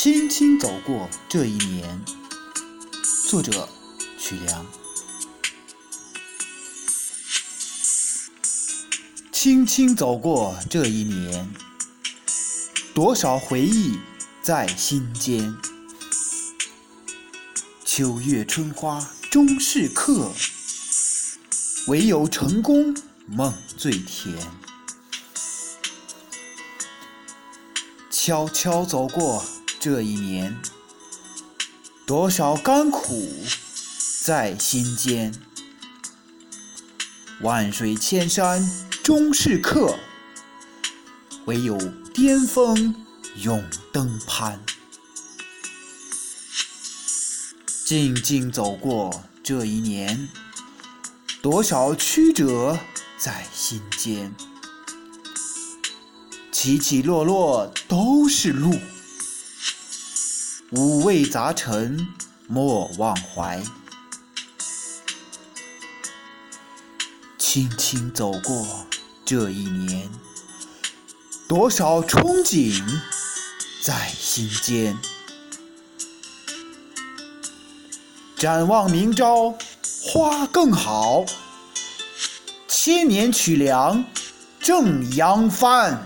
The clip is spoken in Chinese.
轻轻走过这一年。作者：曲梁。轻轻走过这一年，多少回忆在心间。秋月春花终是客，唯有成功梦最甜。悄悄走过这一年，多少甘苦在心间。万水千山终是客，唯有巅峰永登攀。静静走过这一年，多少曲折在心间。起起落落都是路，五味杂陈莫忘怀。轻轻走过这一年，多少憧憬在心间。展望明朝花更好，千年曲梁正扬帆。